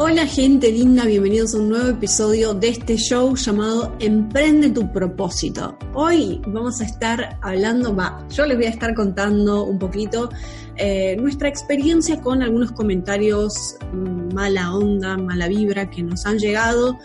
Hola gente linda, bienvenidos a un nuevo episodio de este show llamado Emprende tu propósito. Hoy vamos a estar hablando, yo les voy a estar contando un poquito eh, nuestra experiencia con algunos comentarios mm, mala onda, mala vibra que nos han llegado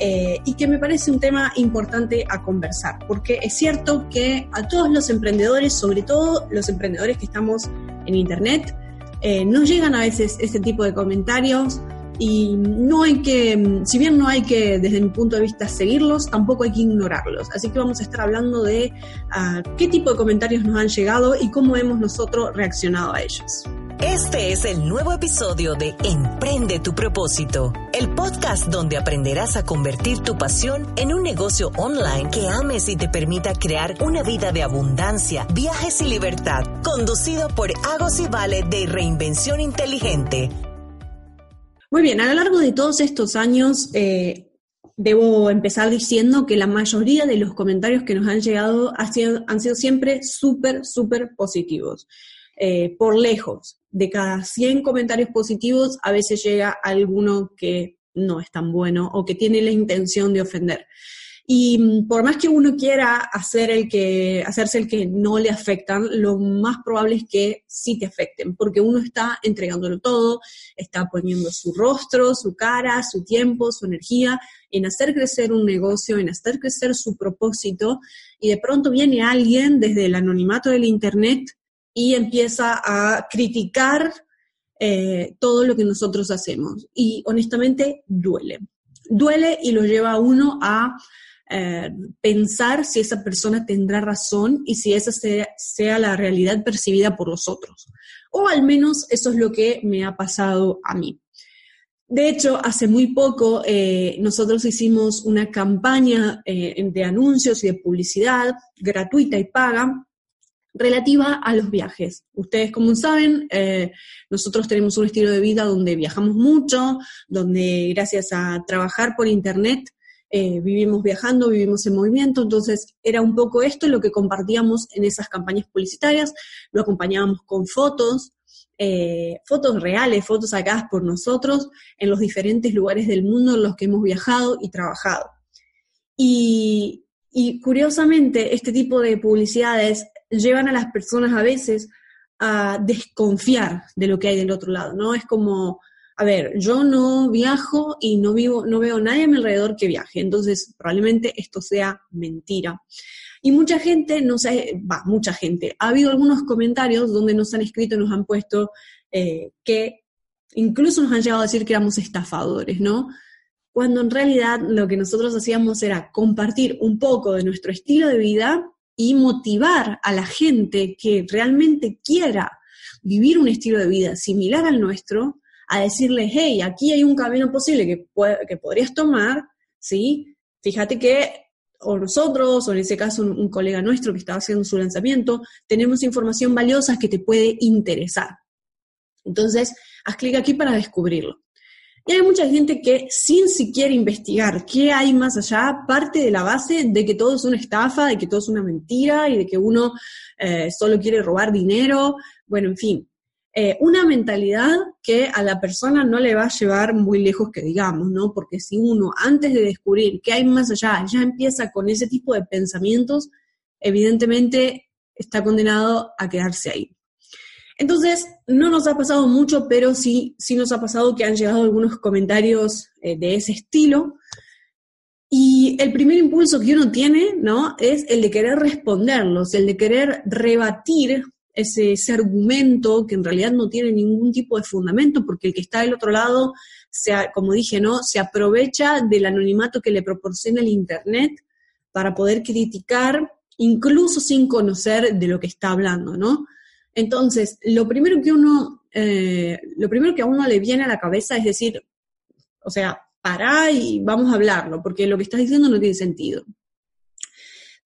eh, y que me parece un tema importante a conversar, porque es cierto que a todos los emprendedores, sobre todo los emprendedores que estamos en Internet, eh, nos llegan a veces este tipo de comentarios y no hay que, si bien no hay que, desde mi punto de vista, seguirlos, tampoco hay que ignorarlos. Así que vamos a estar hablando de uh, qué tipo de comentarios nos han llegado y cómo hemos nosotros reaccionado a ellos. Este es el nuevo episodio de Emprende tu propósito, el podcast donde aprenderás a convertir tu pasión en un negocio online que ames y te permita crear una vida de abundancia, viajes y libertad, conducido por Agos y Vale de Reinvención Inteligente muy bien, a lo largo de todos estos años, eh, debo empezar diciendo que la mayoría de los comentarios que nos han llegado han sido, siempre súper, súper positivos. Eh, por lejos, de cada 100 comentarios positivos, a veces llega alguno que no es tan bueno o que tiene la intención de ofender. Y mm, por más que uno quiera hacer el que, hacerse el que no le afectan, lo más probable es que sí te afecten, porque uno está entregándolo todo, está poniendo su rostro, su cara, su tiempo, su energía en hacer crecer un negocio, en hacer crecer su propósito, y de pronto viene alguien desde el anonimato del Internet y empieza a criticar eh, todo lo que nosotros hacemos. Y honestamente duele. Duele y lo lleva a uno a eh, pensar si esa persona tendrá razón y si esa sea, la realidad percibida por los otros. O al menos eso es lo que me ha pasado a mí. De hecho, hace muy poco eh, nosotros hicimos una campaña eh, de anuncios y de publicidad gratuita y paga relativa a los viajes. Ustedes, como saben, nosotros tenemos un estilo de vida donde viajamos mucho, donde gracias a trabajar por Internet eh, vivimos viajando, vivimos en movimiento, entonces era un poco esto lo que compartíamos en esas campañas publicitarias, lo acompañábamos con fotos, eh, fotos reales, fotos sacadas por nosotros en los diferentes lugares del mundo en los que hemos viajado y trabajado. Y, y curiosamente, este tipo de publicidades llevan a las personas a veces a desconfiar de lo que hay del otro lado, ¿no? Es como, a ver, yo no viajo y no vivo, no veo a nadie a mi alrededor que viaje, entonces probablemente esto sea mentira. Y mucha gente, no sé, va, mucha gente, ha habido algunos comentarios donde nos han escrito, nos han puesto eh, que incluso nos han llegado a decir que éramos estafadores, ¿no? Cuando en realidad lo que nosotros hacíamos era compartir un poco de nuestro estilo de vida y motivar a la gente que realmente quiera vivir un estilo de vida similar al nuestro a decirles, hey, aquí hay un camino posible que, que podrías tomar, ¿sí? Fíjate que o nosotros, o en ese caso un, colega nuestro que estaba haciendo su lanzamiento, tenemos información valiosa que te puede interesar. Entonces, haz clic aquí para descubrirlo. Y hay mucha gente que sin siquiera investigar qué hay más allá, parte de la base de que todo es una estafa, de que todo es una mentira y de que uno eh, solo quiere robar dinero. Bueno, en fin, eh, una mentalidad que a la persona no le va a llevar muy lejos que digamos, ¿no? Porque si uno antes de descubrir qué hay más allá ya empieza con ese tipo de pensamientos, evidentemente está condenado a quedarse ahí. Entonces, no nos ha pasado mucho, pero sí, sí nos ha pasado que han llegado algunos comentarios eh, de ese estilo. Y el primer impulso que uno tiene, ¿no? Es el de querer responderlos, el de querer rebatir ese, argumento que en realidad no tiene ningún tipo de fundamento, porque el que está del otro lado, se, como dije, ¿no? se aprovecha del anonimato que le proporciona el Internet para poder criticar, incluso sin conocer de lo que está hablando, ¿no? Entonces, lo primero que uno, eh, lo primero que a uno le viene a la cabeza es decir, o sea, pará y vamos a hablarlo, porque lo que estás diciendo no tiene sentido.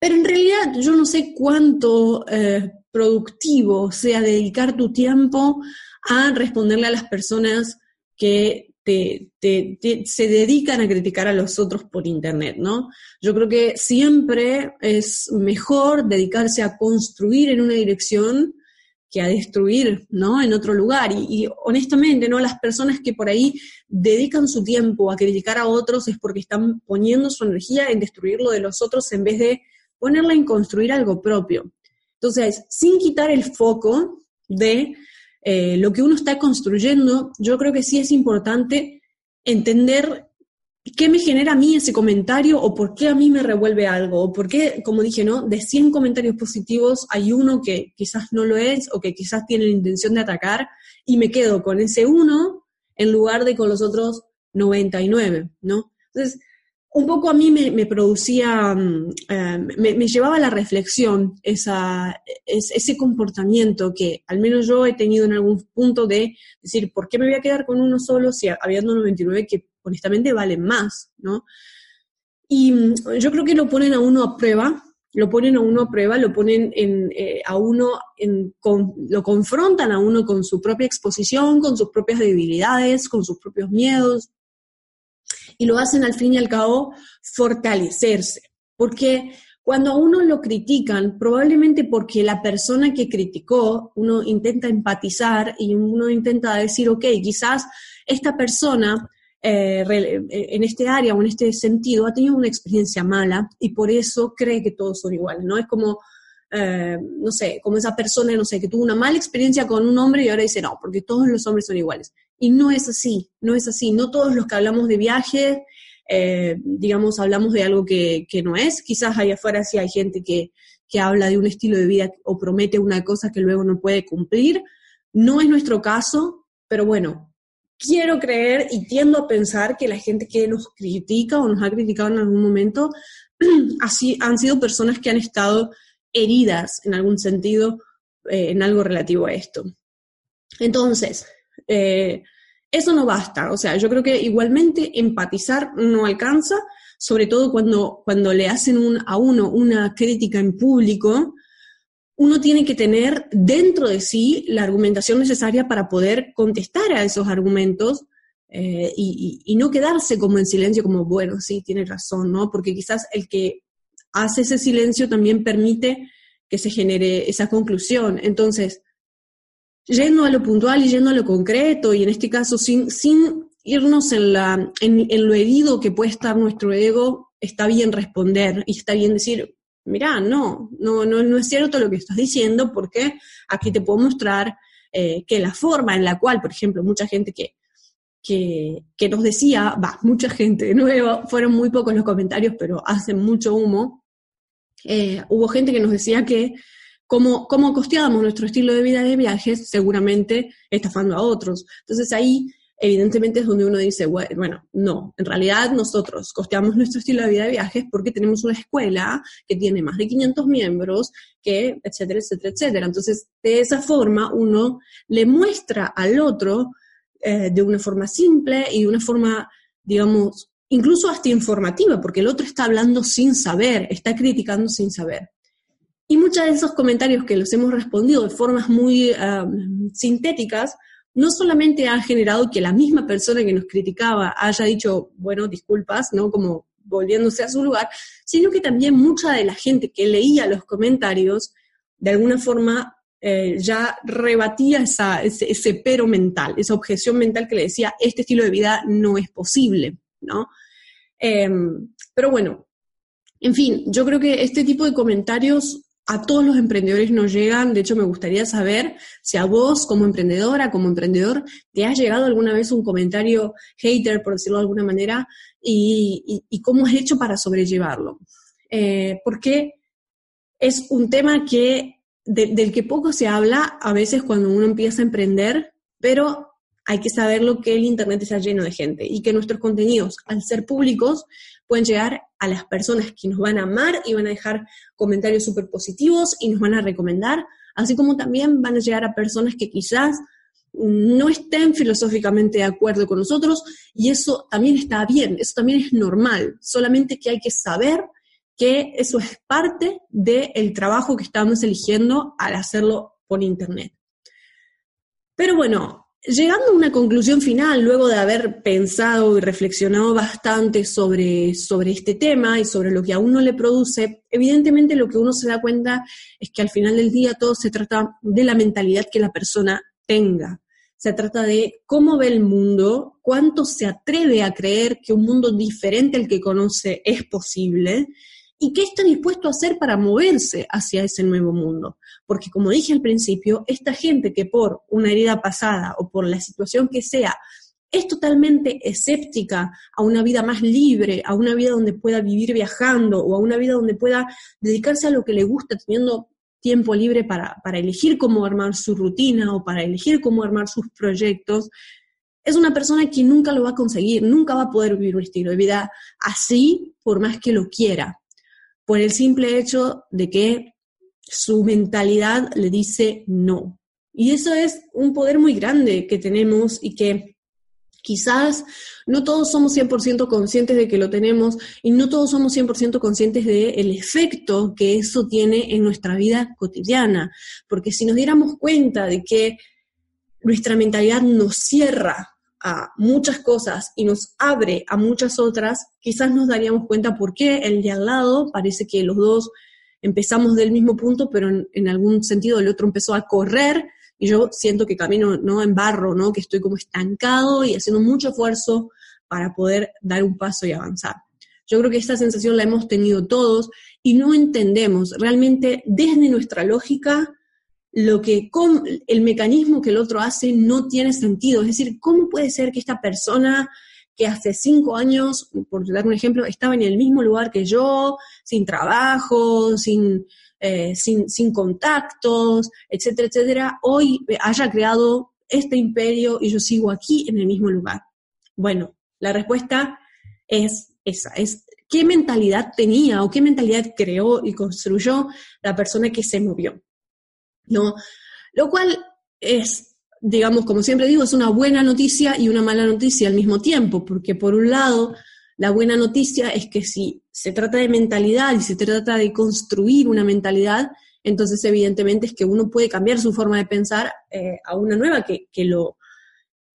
Pero en realidad yo no sé cuánto eh, productivo sea dedicar tu tiempo a responderle a las personas que se dedican a criticar a los otros por Internet, ¿no? Yo creo que siempre es mejor dedicarse a construir en una dirección que a destruir, ¿no? En otro lugar. Y, honestamente, ¿no? Las personas que por ahí dedican su tiempo a criticar a otros es porque están poniendo su energía en destruir lo de los otros en vez de ponerla en construir algo propio. Entonces, sin quitar el foco de eh, lo que uno está construyendo, yo creo que sí es importante entender qué me genera a mí ese comentario o por qué a mí me revuelve algo, o por qué, como dije, ¿no? De 100 comentarios positivos hay uno que quizás no lo es o que quizás tiene la intención de atacar y me quedo con ese uno en lugar de con los otros 99, ¿no? Entonces, un poco a mí me, producía, mm, eh, me, llevaba a la reflexión ese comportamiento que al menos yo he tenido en algún punto de decir, ¿por qué me voy a quedar con uno solo si habiendo 99 que honestamente valen más, ¿no? Y mm, yo creo que lo ponen a uno a prueba, lo ponen a uno a prueba, lo ponen en, eh, a uno, lo confrontan a uno con su propia exposición, con sus propias debilidades, con sus propios miedos, y lo hacen al fin y al cabo fortalecerse. Porque cuando a uno lo critican, probablemente porque la persona que criticó, uno intenta empatizar y uno intenta decir, ok, quizás esta persona eh, en este área o en este sentido ha tenido una experiencia mala y por eso cree que todos son iguales, ¿no? Es como, eh, no sé, como esa persona, no sé, que tuvo una mala experiencia con un hombre y ahora dice, no, porque todos los hombres son iguales. Y no es así, no es así. No todos los que hablamos de viajes, eh, digamos, hablamos de algo que, no es. Quizás allá afuera sí hay gente que, que habla de un estilo de vida o promete una cosa que luego no puede cumplir. No es nuestro caso, pero bueno, quiero creer y tiendo a pensar que la gente que nos critica o nos ha criticado en algún momento así han sido personas que han estado heridas en algún sentido eh, en algo relativo a esto. Entonces, eh, eso no basta. O sea, yo creo que igualmente empatizar no alcanza, sobre todo cuando, cuando le hacen un, a uno una crítica en público, uno tiene que tener dentro de sí la argumentación necesaria para poder contestar a esos argumentos eh, y, no quedarse como en silencio, como, bueno, sí, tiene razón, ¿no? Porque quizás el que hace ese silencio también permite que se genere esa conclusión. Entonces, yendo a lo puntual y yendo a lo concreto, y en este caso sin, sin irnos en, la, en, lo herido que puede estar nuestro ego, está bien responder y está bien decir, mira, no, no, no, no es cierto lo que estás diciendo porque aquí te puedo mostrar eh, que la forma en la cual, por ejemplo, mucha gente que, que, que nos decía, va, mucha gente nueva, fueron muy pocos los comentarios, pero hacen mucho humo, eh, hubo gente que nos decía que como, como costeábamos nuestro estilo de vida de viajes, seguramente estafando a otros. Entonces ahí evidentemente es donde uno dice, bueno, no, en realidad nosotros costeamos nuestro estilo de vida de viajes porque tenemos una escuela que tiene más de 500 miembros, que, etcétera, etcétera, etcétera. Entonces, de esa forma uno le muestra al otro eh, de una forma simple y de una forma, digamos, incluso hasta informativa, porque el otro está hablando sin saber, está criticando sin saber. Y muchos de esos comentarios que los hemos respondido de formas muy sintéticas, no solamente han generado que la misma persona que nos criticaba haya dicho, bueno, disculpas, ¿no? Como volviéndose a su lugar, sino que también mucha de la gente que leía los comentarios, de alguna forma eh, ya rebatía esa, ese, pero mental, esa objeción mental que le decía, este estilo de vida no es posible, ¿no? Em, pero bueno, en fin, yo creo que este tipo de comentarios a todos los emprendedores nos llegan. De hecho, me gustaría saber si a vos, como emprendedora, como emprendedor, te ha llegado alguna vez un comentario hater, por decirlo de alguna manera, y, cómo has hecho para sobrellevarlo. Eh, porque es un tema que, del que poco se habla a veces cuando uno empieza a emprender, pero hay que saberlo que el Internet está lleno de gente y que nuestros contenidos, al ser públicos, pueden llegar a las personas que nos van a amar y van a dejar comentarios súper positivos y nos van a recomendar, así como también van a llegar a personas que quizás no estén filosóficamente de acuerdo con nosotros y eso también está bien, eso también es normal, solamente que hay que saber que eso es parte del trabajo que estamos eligiendo al hacerlo por Internet. Pero bueno, llegando a una conclusión final, luego de haber pensado y reflexionado bastante sobre, sobre este tema y sobre lo que a uno le produce, evidentemente lo que uno se da cuenta es que al final del día todo se trata de la mentalidad que la persona tenga. Se trata de cómo ve el mundo, cuánto se atreve a creer que un mundo diferente al que conoce es posible y qué está dispuesto a hacer para moverse hacia ese nuevo mundo. Porque como dije al principio, esta gente que por una herida pasada o por la situación que sea, es totalmente escéptica a una vida más libre, a una vida donde pueda vivir viajando o a una vida donde pueda dedicarse a lo que le gusta teniendo tiempo libre para, elegir cómo armar su rutina o para elegir cómo armar sus proyectos, es una persona que nunca lo va a conseguir, nunca va a poder vivir un estilo de vida así por más que lo quiera por el simple hecho de que su mentalidad le dice no. Y eso es un poder muy grande que tenemos y que quizás no todos somos 100% conscientes de que lo tenemos y no todos somos 100% conscientes del efecto que eso tiene en nuestra vida cotidiana. Porque si nos diéramos cuenta de que nuestra mentalidad nos cierra a muchas cosas y nos abre a muchas otras, quizás nos daríamos cuenta por qué el de al lado parece que los dos empezamos del mismo punto, pero en, algún sentido el otro empezó a correr y yo siento que camino no en barro, ¿no? que estoy como estancado y haciendo mucho esfuerzo para poder dar un paso y avanzar. Yo creo que esta sensación la hemos tenido todos y no entendemos realmente desde nuestra lógica lo que el mecanismo que el otro hace no tiene sentido. Es decir, ¿cómo puede ser que esta persona que hace cinco años, por dar un ejemplo, estaba en el mismo lugar que yo, sin trabajo, sin, eh, sin, sin contactos, etcétera, etcétera, hoy haya creado este imperio y yo sigo aquí en el mismo lugar? Bueno, la respuesta es esa, es qué mentalidad tenía o qué mentalidad creó y construyó la persona que se movió. ¿No? Lo cual es, digamos, como siempre digo, es una buena noticia y una mala noticia al mismo tiempo, porque por un lado, la buena noticia es que si se trata de mentalidad y se trata de construir una mentalidad, entonces evidentemente es que uno puede cambiar su forma de pensar eh, a una nueva que, lo,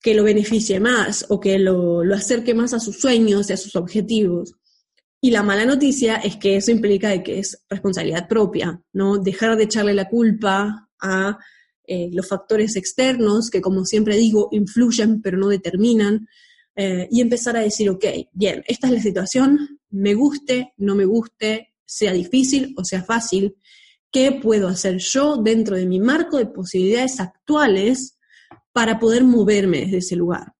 que lo beneficie más o que lo, lo, acerque más a sus sueños y a sus objetivos. Y la mala noticia es que eso implica que es responsabilidad propia, ¿no? Dejar de echarle la culpa a eh, los factores externos que, como siempre digo, influyen pero no determinan, eh, y empezar a decir, ok, bien, esta es la situación, me guste, no me guste, sea difícil o sea fácil, ¿qué puedo hacer yo dentro de mi marco de posibilidades actuales para poder moverme desde ese lugar?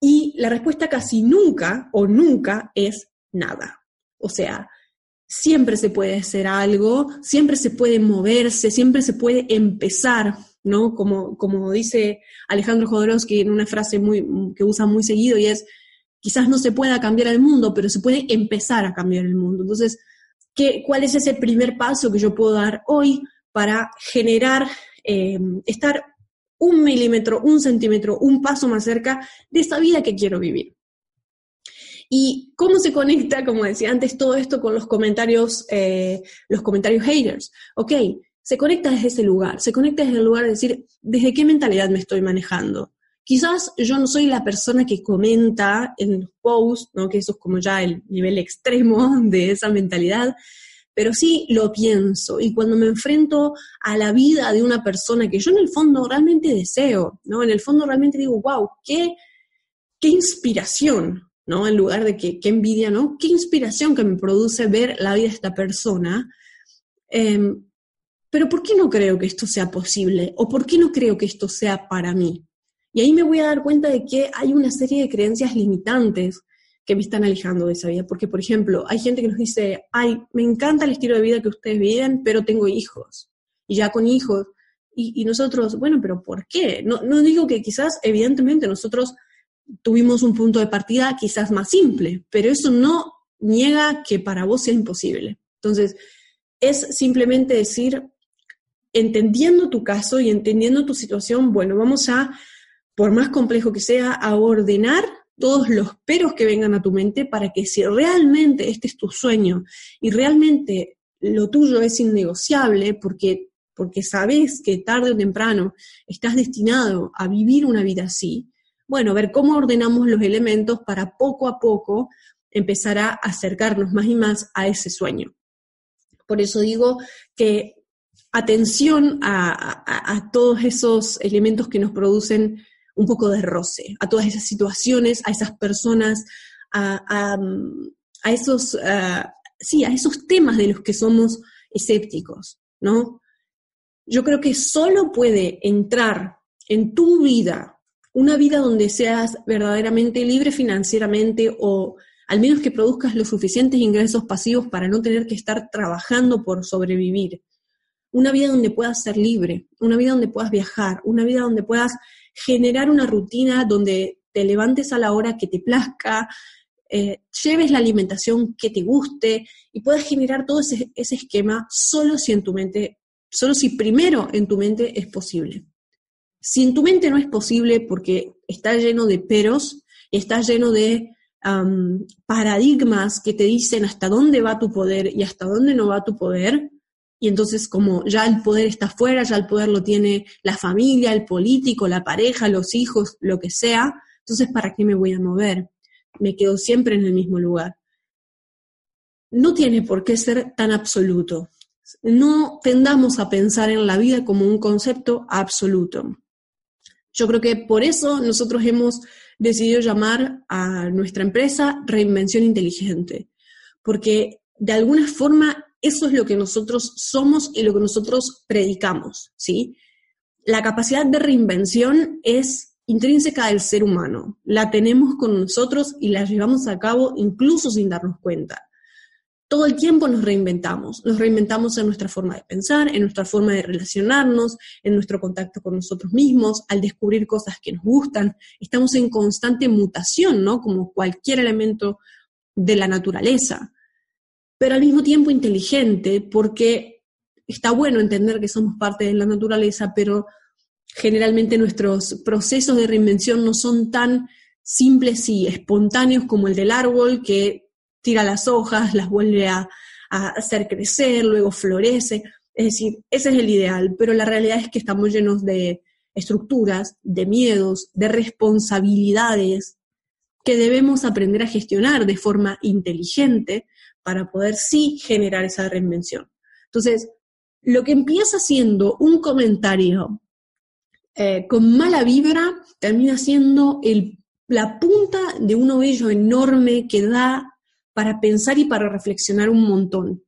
Y la respuesta casi nunca o nunca es nada. O sea, siempre se puede hacer algo, siempre se puede moverse, siempre se puede empezar, ¿no? Como, como dice Alejandro Jodorowsky en una frase muy, que usa muy seguido y es, quizás no se pueda cambiar el mundo, pero se puede empezar a cambiar el mundo. Entonces, ¿qué, ¿cuál es ese primer paso que yo puedo dar hoy para generar, eh, estar un milímetro, un centímetro, un paso más cerca de esa vida que quiero vivir? ¿Y cómo se conecta, como decía antes, todo esto con los comentarios, eh, los comentarios haters? Ok, se conecta desde ese lugar, se conecta desde el lugar de decir, ¿desde qué mentalidad me estoy manejando? Quizás yo no soy la persona que comenta en los posts, ¿no? que eso es como ya el nivel extremo de esa mentalidad, pero sí lo pienso. Y cuando me enfrento a la vida de una persona que yo en el fondo realmente deseo, ¿no? En el fondo realmente digo, wow, qué, qué inspiración, ¿no? En lugar de que, qué envidia, ¿no? Qué inspiración que me produce ver la vida de esta persona. Em, pero ¿por qué no creo que esto sea posible? ¿O por qué no creo que esto sea para mí? Y ahí me voy a dar cuenta de que hay una serie de creencias limitantes que me están alejando de esa vida. Porque, por ejemplo, hay gente que nos dice, ay, me encanta el estilo de vida que ustedes viven, pero tengo hijos. Y ya con hijos. Y, y nosotros, bueno, pero ¿por qué? No, no digo que quizás, evidentemente, nosotros tuvimos un punto de partida quizás más simple, pero eso no niega que para vos sea imposible. Entonces, es simplemente decir, entendiendo tu caso y entendiendo tu situación, bueno, vamos a, por más complejo que sea, a ordenar todos los peros que vengan a tu mente para que si realmente este es tu sueño y realmente lo tuyo es innegociable, porque porque sabes que tarde o temprano estás destinado a vivir una vida así, bueno, ver cómo ordenamos los elementos para poco a poco empezar a acercarnos más y más a ese sueño. Por eso digo que atención a, todos esos elementos que nos producen un poco de roce, a todas esas situaciones, a esas personas, a, esos, sí, a esos temas de los que somos escépticos, ¿no? Yo creo que solo puede entrar en tu vida, una vida donde seas verdaderamente libre financieramente o al menos que produzcas los suficientes ingresos pasivos para no tener que estar trabajando por sobrevivir. Una vida donde puedas ser libre, una vida donde puedas viajar, una vida donde puedas generar una rutina donde te levantes a la hora que te plazca, eh, lleves la alimentación que te guste y puedas generar todo ese, ese esquema solo si en tu mente, solo si primero en tu mente es posible. Si en tu mente no es posible porque está lleno de peros, está lleno de paradigmas que te dicen hasta dónde va tu poder y hasta dónde no va tu poder. Y entonces como ya el poder está fuera, ya el poder lo tiene la familia, el político, la pareja, los hijos, lo que sea, entonces ¿para qué me voy a mover? Me quedo siempre en el mismo lugar. No tiene por qué ser tan absoluto. No tendamos a pensar en la vida como un concepto absoluto. Yo creo que por eso nosotros hemos decidió llamar a nuestra empresa Reinvención Inteligente, porque de alguna forma eso es lo que nosotros somos y lo que nosotros predicamos, ¿sí? La capacidad de reinvención es intrínseca del ser humano, la tenemos con nosotros y la llevamos a cabo incluso sin darnos cuenta todo el tiempo nos reinventamos. Nos reinventamos en nuestra forma de pensar, en nuestra forma de relacionarnos, en nuestro contacto con nosotros mismos, al descubrir cosas que nos gustan. Estamos en constante mutación, ¿no? Como cualquier elemento de la naturaleza. Pero al mismo tiempo inteligente, porque está bueno entender que somos parte de la naturaleza, pero generalmente nuestros procesos de reinvención no son tan simples y espontáneos como el del árbol, que tira las hojas, las vuelve a, hacer crecer, luego florece. Es decir, ese es el ideal, pero la realidad es que estamos llenos de estructuras, de miedos, de responsabilidades que debemos aprender a gestionar de forma inteligente para poder sí generar esa reinvención. Entonces, lo que empieza siendo un comentario eh, con mala vibra termina siendo la punta de un ovillo enorme que da para pensar y para reflexionar un montón.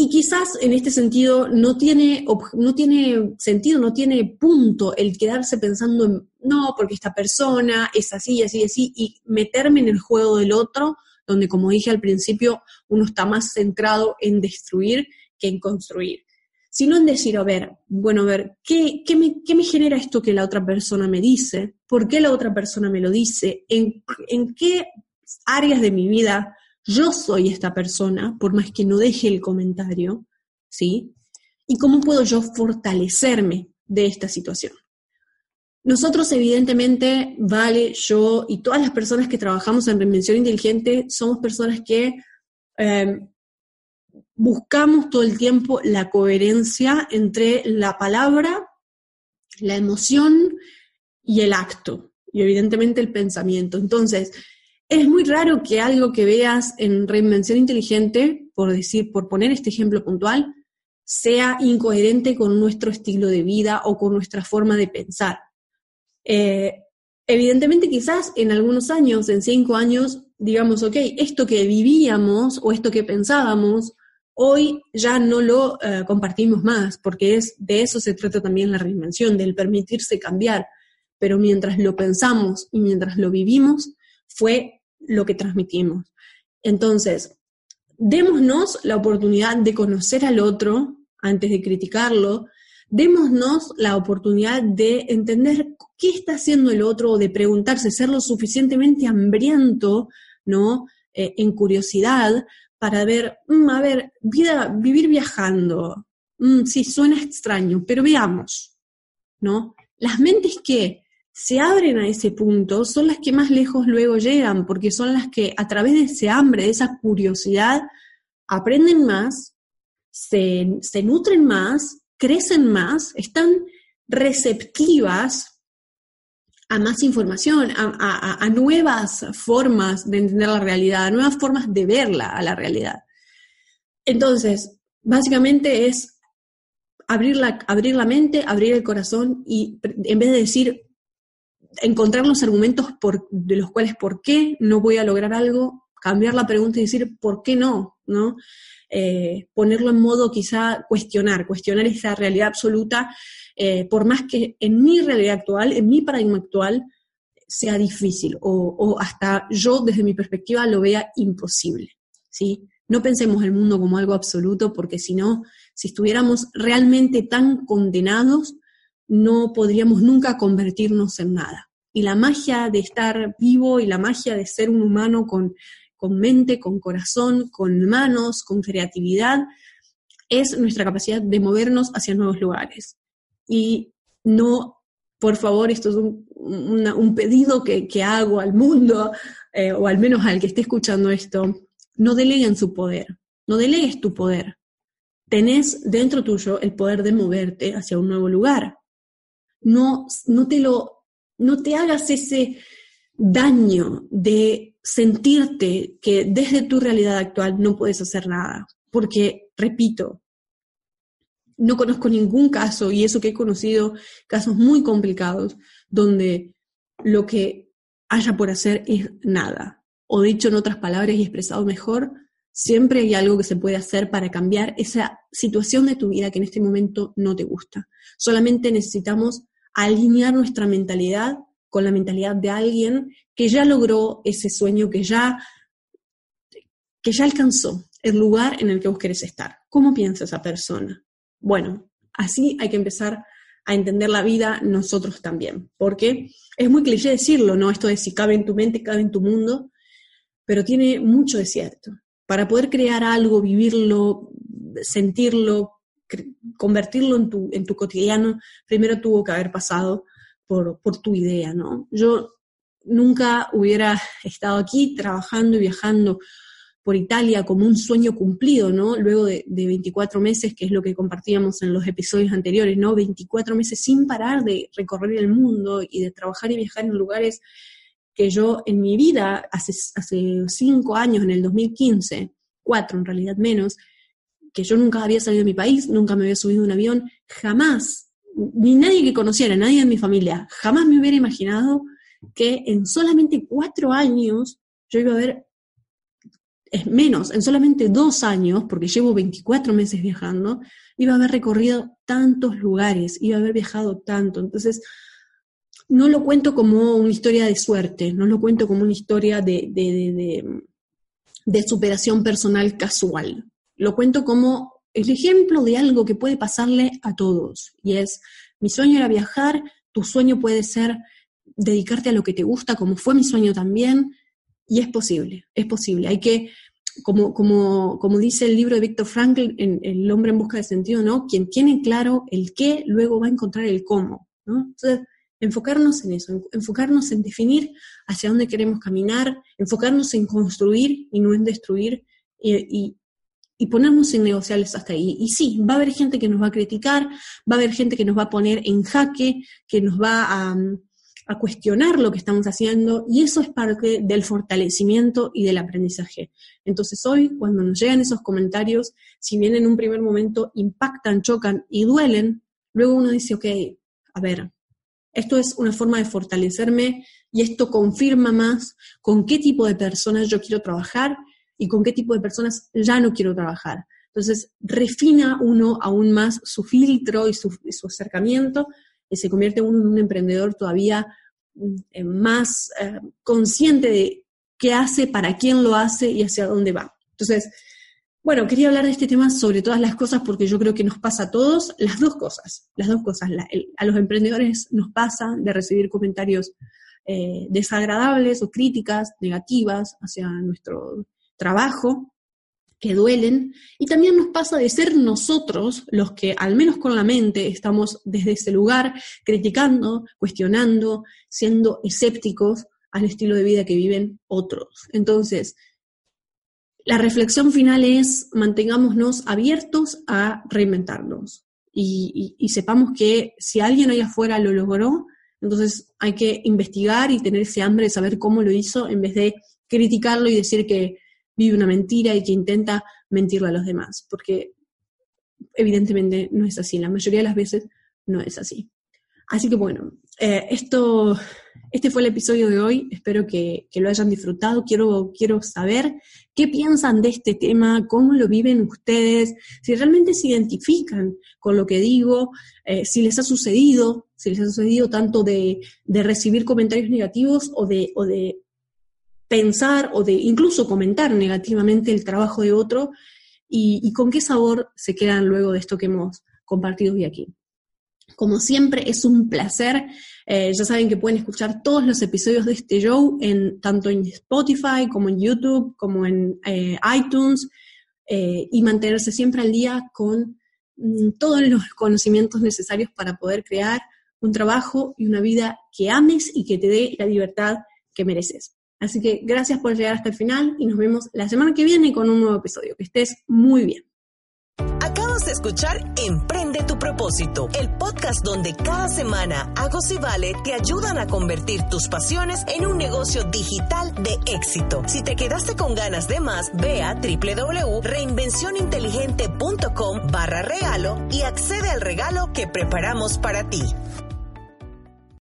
Y quizás en este sentido no tiene, no tiene sentido, no tiene punto el quedarse pensando en, no, porque esta persona es así, así, así, y meterme en el juego del otro, donde como dije al principio, uno está más centrado en destruir que en construir. Sino en decir, a ver, bueno, a ver, ¿qué, qué, me, ¿qué me genera esto que la otra persona me dice? ¿Por qué la otra persona me lo dice? ¿En, en qué áreas de mi vida yo soy esta persona, por más que no deje el comentario, ¿sí? ¿Y cómo puedo yo fortalecerme de esta situación? Nosotros, evidentemente, Vale, yo y todas las personas que trabajamos en reinvención inteligente, somos personas que em, buscamos todo el tiempo la coherencia entre la palabra, la emoción y el acto, y evidentemente el pensamiento. Entonces, es muy raro que algo que veas en reinvención inteligente, por decir, por poner este ejemplo puntual, sea incoherente con nuestro estilo de vida o con nuestra forma de pensar. Eh, evidentemente, quizás en algunos años, en cinco años, digamos, ok, esto que vivíamos o esto que pensábamos, hoy ya no lo eh, compartimos más, porque es, de eso se trata también la reinvención, del permitirse cambiar. Pero mientras lo pensamos y mientras lo vivimos, fue lo que transmitimos. Entonces, démonos la oportunidad de conocer al otro antes de criticarlo, démonos la oportunidad de entender qué está haciendo el otro o de preguntarse, ser lo suficientemente hambriento, ¿no? Eh, en curiosidad para ver, mm, a ver, vida, vivir viajando, mm, sí, suena extraño, pero veamos, ¿no? Las mentes que se abren a ese punto son las que más lejos luego llegan, porque son las que a través de ese hambre, de esa curiosidad, aprenden más, se, nutren más crecen más, están receptivas a más información, a, nuevas formas de entender la realidad, a nuevas formas de verla a la realidad. Entonces, básicamente es abrir la, abrir la mente, abrir el corazón y en vez de decir, encontrar los argumentos por, de los cuales por qué no voy a lograr algo, cambiar la pregunta y decir, ¿por qué no? ¿No? Eh, ponerlo en modo quizá cuestionar, cuestionar esa realidad absoluta, eh, por más que en mi realidad actual, en mi paradigma actual, sea difícil o, o, hasta yo desde mi perspectiva lo vea imposible. ¿sí? No pensemos el mundo como algo absoluto porque si no, si estuviéramos realmente tan condenados, no podríamos nunca convertirnos en nada. Y la magia de estar vivo y la magia de ser un humano con con mente, con corazón, con manos, con creatividad, es nuestra capacidad de movernos hacia nuevos lugares. Y no, por favor, esto es un, pedido que, hago al mundo, eh, o al menos al que esté escuchando esto, no deleguen su poder, no delegues tu poder. Tenés dentro tuyo el poder de moverte hacia un nuevo lugar. No, no te lo, no te hagas ese daño de sentirte que desde tu realidad actual no puedes hacer nada. Porque, repito, no conozco ningún caso, y eso que he conocido, casos muy complicados, donde lo que haya por hacer es nada. O dicho en otras palabras y expresado mejor, siempre hay algo que se puede hacer para cambiar esa situación de tu vida que en este momento no te gusta. Solamente necesitamos alinear nuestra mentalidad con la mentalidad de alguien que ya logró ese sueño, que ya, que ya alcanzó el lugar en el que vos querés estar. ¿Cómo piensa esa persona? Bueno, así hay que empezar a entender la vida nosotros también, porque es muy cliché decirlo, ¿no? Esto de si cabe en tu mente, cabe en tu mundo, pero tiene mucho de cierto. Para poder crear algo, vivirlo, sentirlo, convertirlo en tu, en tu cotidiano, primero tuvo que haber pasado por, tu idea, ¿no? Yo nunca hubiera estado aquí trabajando y viajando por Italia como un sueño cumplido, ¿no? Luego de, 24 meses, que es lo que compartíamos en los episodios anteriores, ¿no? 24 meses sin parar de recorrer el mundo y de trabajar y viajar en lugares que yo en mi vida, hace, hace cinco años, en el 2015, cuatro en realidad menos, que yo nunca había salido de mi país, nunca me había subido un avión, jamás ni nadie que conociera, nadie de mi familia, jamás me hubiera imaginado que en solamente cuatro años yo iba a ver, es menos, en solamente dos años, porque llevo 24 meses viajando, iba a haber recorrido tantos lugares, iba a haber viajado tanto. Entonces, no lo cuento como una historia de suerte, no lo cuento como una historia de, de superación personal casual. Lo cuento como el ejemplo de algo que puede pasarle a todos. Y es, mi sueño era viajar, tu sueño puede ser dedicarte a lo que te gusta, como fue mi sueño también, y es posible, es posible. Hay que, como, como, como dice el libro de Víctor Frankl, en El hombre en busca de sentido, ¿no? Quien tiene claro el qué, luego va a encontrar el cómo, ¿no? Entonces, enfocarnos en eso, enfocarnos en definir hacia dónde queremos caminar, enfocarnos en construir y no en destruir, y, y ponernos en negociables hasta ahí. Y sí, va a haber gente que nos va a criticar, va a haber gente que nos va a poner en jaque, que nos va a, a cuestionar lo que estamos haciendo, y eso es parte del fortalecimiento y del aprendizaje. Entonces hoy, cuando nos llegan esos comentarios, si bien en un primer momento impactan, chocan y duelen, luego uno dice, ok, a ver, esto es una forma de fortalecerme y esto confirma más con qué tipo de personas yo quiero trabajar y con qué tipo de personas ya no quiero trabajar. Entonces, refina uno aún más su filtro y su, acercamiento y se convierte uno en un emprendedor todavía mm, eh, más eh, consciente de qué hace, para quién lo hace y hacia dónde va. Entonces, bueno, quería hablar de este tema sobre todas las cosas porque yo creo que nos pasa a todos las dos cosas, las dos cosas. a los emprendedores nos pasa de recibir comentarios eh, desagradables o críticas negativas hacia nuestro trabajo que duelen, y también nos pasa de ser nosotros los que, al menos con la mente, estamos desde ese lugar criticando, cuestionando, siendo escépticos al estilo de vida que viven otros. Entonces, la reflexión final es mantengámonos abiertos a reinventarnos. y, y sepamos que si alguien allá afuera lo logró, entonces hay que investigar y tener ese hambre de saber cómo lo hizo en vez de criticarlo y decir que vive una mentira y que intenta mentirle a los demás, porque evidentemente no es así, la mayoría de las veces no es así. Así que bueno, eh, esto, este fue el episodio de hoy, espero que, lo hayan disfrutado, quiero, quiero saber qué piensan de este tema, cómo lo viven ustedes, si realmente se identifican con lo que digo, eh, si les ha sucedido, si les ha sucedido tanto de, recibir comentarios negativos de, o de pensar o de incluso comentar negativamente el trabajo de otro y, con qué sabor se quedan luego de esto que hemos compartido hoy aquí. Como siempre, es un placer. Eh, ya saben que pueden escuchar todos los episodios de este show en, tanto en Spotify como en YouTube, como en eh, iTunes, eh, y mantenerse siempre al día con mm, todos los conocimientos necesarios para poder crear un trabajo y una vida que ames y que te dé la libertad que mereces. Así que gracias por llegar hasta el final y nos vemos la semana que viene con un nuevo episodio. Que estés muy bien. Acabas de escuchar Emprende tu propósito, el podcast donde cada semana Agos y Vale te ayudan a convertir tus pasiones en un negocio digital de éxito. Si te quedaste con ganas de más, ve a www.reinvencioninteligente.com barra regalo y accede al regalo que preparamos para ti.